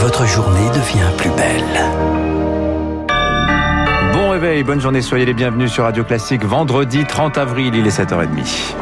votre journée devient plus belle. Bon réveil, bonne journée, soyez les bienvenus sur Radio Classique. Vendredi 30 avril, il est 7h30.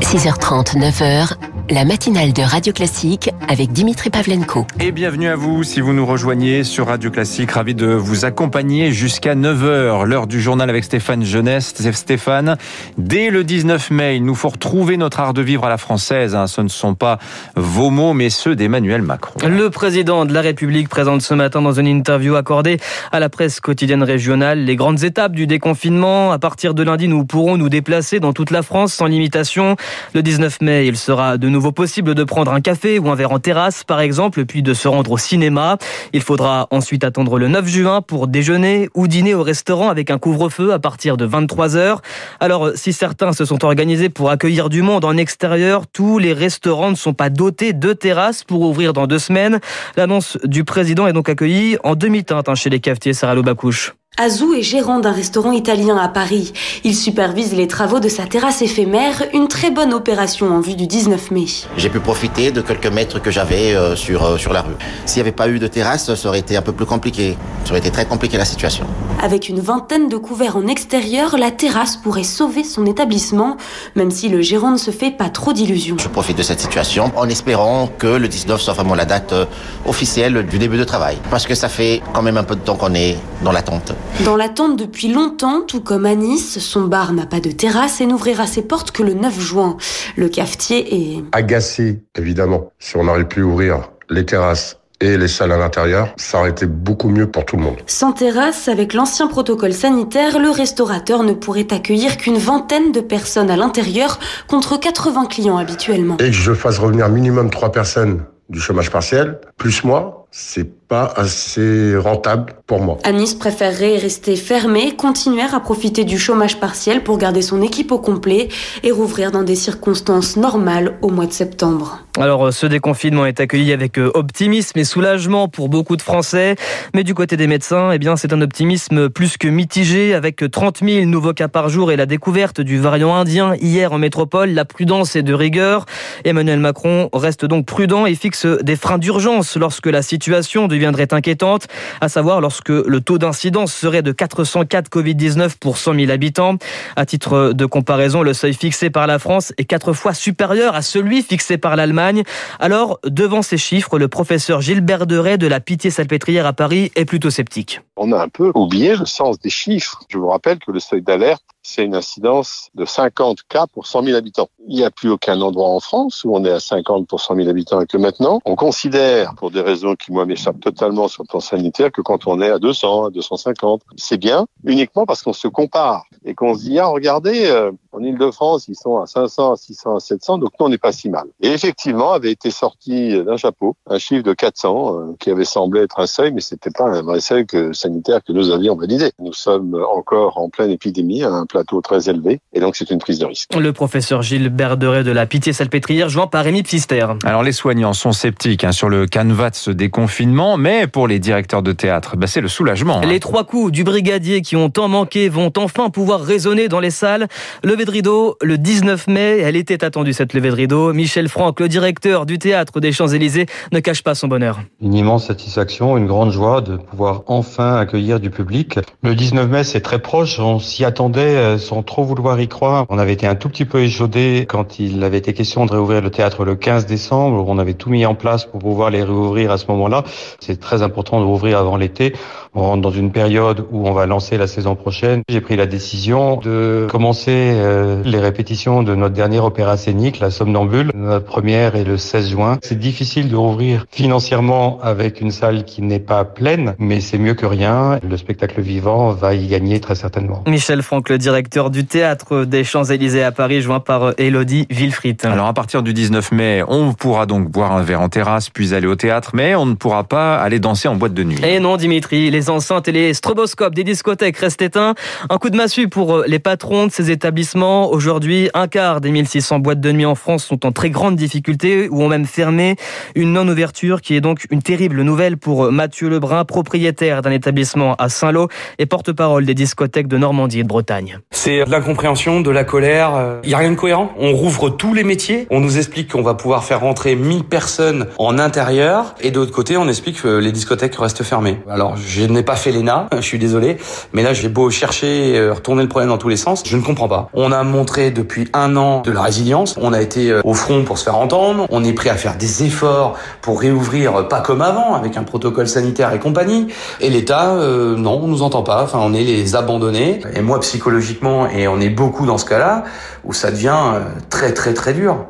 6h30, 9h, la matinale de Radio Classique avec Dimitri Pavlenko. Et bienvenue à vous si vous nous rejoignez sur Radio Classique. Ravi de vous accompagner jusqu'à 9h, l'heure du journal avec Stéphane Jeunesse. Stéphane, dès le 19 mai, il nous faut retrouver notre art de vivre à la française. Hein. Ce ne sont pas vos mots, mais ceux d'Emmanuel Macron. Le président de la République présente ce matin dans une interview accordée à la presse quotidienne régionale les grandes étapes du déconfinement. À partir de lundi, nous pourrons nous déplacer dans toute la France sans limitation. Le 19 mai, il sera de nouveau possible de prendre un café ou un verre en terrasse, par exemple, puis de se rendre au cinéma. Il faudra ensuite attendre le 9 juin pour déjeuner ou dîner au restaurant avec un couvre-feu à partir de 23 heures. Alors, si certains se sont organisés pour accueillir du monde en extérieur, tous les restaurants ne sont pas dotés de terrasses pour ouvrir dans deux semaines. L'annonce du président est donc accueillie en demi-teinte hein, chez les cafetiers Sarah Lobacouche. Azou est gérant d'un restaurant italien à Paris. Il supervise les travaux de sa terrasse éphémère, une très bonne opération en vue du 19 mai. J'ai pu profiter de quelques mètres que j'avais euh, sur, euh, sur la rue. S'il n'y avait pas eu de terrasse, ça aurait été un peu plus compliqué. Ça aurait été très compliqué la situation. Avec une vingtaine de couverts en extérieur, la terrasse pourrait sauver son établissement, même si le gérant ne se fait pas trop d'illusions. Je profite de cette situation en espérant que le 19 soit vraiment la date euh, officielle du début de travail. Parce que ça fait quand même un peu de temps qu'on est dans l'attente. Dans l'attente depuis longtemps, tout comme à Nice, son bar n'a pas de terrasse et n'ouvrira ses portes que le 9 juin. Le cafetier est... Agacé, évidemment. Si on aurait pu ouvrir les terrasses et les salles à l'intérieur, ça aurait été beaucoup mieux pour tout le monde. Sans terrasse, avec l'ancien protocole sanitaire, le restaurateur ne pourrait accueillir qu'une vingtaine de personnes à l'intérieur contre 80 clients habituellement. Et que je fasse revenir minimum trois personnes du chômage partiel, plus moi, c'est pas assez rentable pour moi. Anis préférerait rester fermé, continuer à profiter du chômage partiel pour garder son équipe au complet et rouvrir dans des circonstances normales au mois de septembre. Alors ce déconfinement est accueilli avec euh, optimisme et soulagement pour beaucoup de Français, mais du côté des médecins, eh bien c'est un optimisme plus que mitigé avec 30 000 nouveaux cas par jour et la découverte du variant indien hier en métropole, la prudence est de rigueur. Emmanuel Macron reste donc prudent et fixe des freins d'urgence lorsque la situation deviendrait inquiétante, à savoir lorsque le taux d'incidence serait de 404 Covid-19 pour 100 000 habitants. À titre de comparaison, le seuil fixé par la France est quatre fois supérieur à celui fixé par l'Allemagne. Alors, devant ces chiffres, le professeur Gilbert Deray de la Pitié-Salpêtrière à Paris est plutôt sceptique. On a un peu oublié le sens des chiffres. Je vous rappelle que le seuil d'alerte c'est une incidence de 50 cas pour 100 000 habitants. Il n'y a plus aucun endroit en France où on est à 50 pour 100 000 habitants avec le maintenant. On considère, pour des raisons qui moi m'échappent totalement sur le plan sanitaire, que quand on est à 200, à 250, c'est bien, uniquement parce qu'on se compare et qu'on se dit, ah, regardez, euh, en Ile-de-France, ils sont à 500, à 600, à 700, donc nous, on n'est pas si mal. Et effectivement, avait été sorti d'un chapeau un chiffre de 400 euh, qui avait semblé être un seuil, mais c'était pas un vrai seuil que, sanitaire que nous avions validé. Nous sommes encore en pleine épidémie, plateau très élevé, et donc c'est une prise de risque. Le professeur Gilles Berderet de la Pitié-Salpêtrière, joint par Rémi Pfister. Alors les soignants sont sceptiques hein, sur le canevas de ce déconfinement, mais pour les directeurs de théâtre, bah, c'est le soulagement. Hein. Les trois coups du brigadier qui ont tant manqué vont enfin pouvoir résonner dans les salles. Levée de rideau le 19 mai, elle était attendue cette levée de rideau. Michel Franck, le directeur du théâtre des Champs-Élysées, ne cache pas son bonheur. Une immense satisfaction, une grande joie de pouvoir enfin accueillir du public. Le 19 mai, c'est très proche, on s'y attendait euh, sans trop vouloir y croire. On avait été un tout petit peu échaudé quand il avait été question de réouvrir le théâtre le 15 décembre. On avait tout mis en place pour pouvoir les réouvrir à ce moment-là. C'est très important de rouvrir avant l'été. On rentre dans une période où on va lancer la saison prochaine. J'ai pris la décision de commencer euh, les répétitions de notre dernière opéra scénique, La Somnambule. Notre première est le 16 juin. C'est difficile de rouvrir financièrement avec une salle qui n'est pas pleine, mais c'est mieux que rien. Le spectacle vivant va y gagner très certainement. Michel Franck, le directeur du théâtre des Champs-Élysées à Paris, joint par Elodie Wilfried. Alors à partir du 19 mai, on pourra donc boire un verre en terrasse, puis aller au théâtre, mais on ne pourra pas aller danser en boîte de nuit. Et non, Dimitri, les enceintes et les stroboscopes des discothèques restent éteints. Un coup de massue pour les patrons de ces établissements. Aujourd'hui, un quart des 1600 boîtes de nuit en France sont en très grande difficulté ou ont même fermé. Une non-ouverture qui est donc une terrible nouvelle pour Mathieu Lebrun, propriétaire d'un établissement à Saint-Lô et porte-parole des discothèques de Normandie et de Bretagne. C'est de l'incompréhension, de la colère. Il n'y a rien de cohérent. On rouvre tous les métiers. On nous explique qu'on va pouvoir faire rentrer 1000 personnes en intérieur. Et de l'autre côté, on explique que les discothèques restent fermées. Alors, je n'ai pas fait l'ENA, je suis désolé. Mais là, j'ai beau chercher, euh, retourner le problème dans tous les sens. Je ne comprends pas. On a montré depuis un an de la résilience. On a été euh, au front pour se faire entendre. On est prêt à faire des efforts pour réouvrir, euh, pas comme avant, avec un protocole sanitaire et compagnie. Et l'État, euh, non, on nous entend pas. Enfin, on est les abandonnés. Et moi, psychologiquement, et on est beaucoup dans ce cas-là, où ça devient très, très, très dur.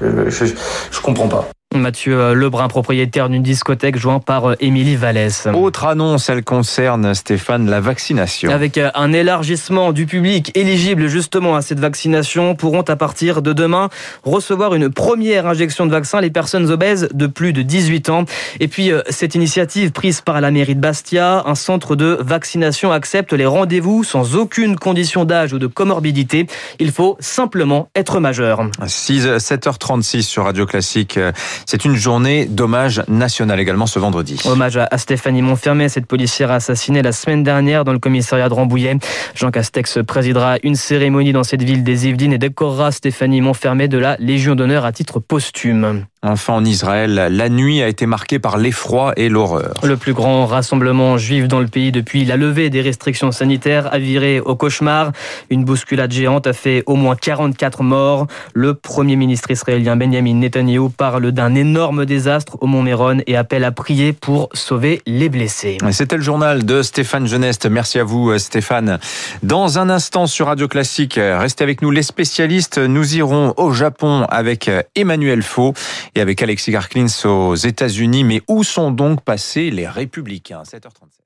Je, je, je comprends pas. Mathieu euh, Lebrun, propriétaire d'une discothèque jouant par euh, Émilie Vallès. Autre annonce, elle concerne, Stéphane, la vaccination. Avec euh, un élargissement du public éligible justement à cette vaccination, pourront à partir de demain recevoir une première injection de vaccin les personnes obèses de plus de 18 ans. Et puis, cette initiative prise par la mairie de Bastia, un centre de vaccination accepte les rendez-vous sans aucune condition d'âge ou de comorbidité. Il faut simplement être majeur. 6, 7h36 sur Radio Classique. C'est une journée d'hommage national également ce vendredi. Hommage à Stéphanie Montfermé, cette policière assassinée la semaine dernière dans le commissariat de Rambouillet. Jean Castex présidera une cérémonie dans cette ville des Yvelines et décorera Stéphanie Montfermé de la Légion d'honneur à titre posthume. Enfin en Israël, la nuit a été marquée par l'effroi et l'horreur. Le plus grand rassemblement juif dans le pays depuis la levée des restrictions sanitaires a viré au cauchemar. Une bousculade géante a fait au moins 44 morts. Le premier ministre israélien Benjamin Netanyahu parle d'un énorme désastre au Mont Méron et appelle à prier pour sauver les blessés. C'était le journal de Stéphane Geneste. Merci à vous Stéphane. Dans un instant sur Radio Classique, restez avec nous les spécialistes. Nous irons au Japon avec Emmanuel Faux et avec Alexis Garklins aux États-Unis. Mais où sont donc passés les républicains? 7h37.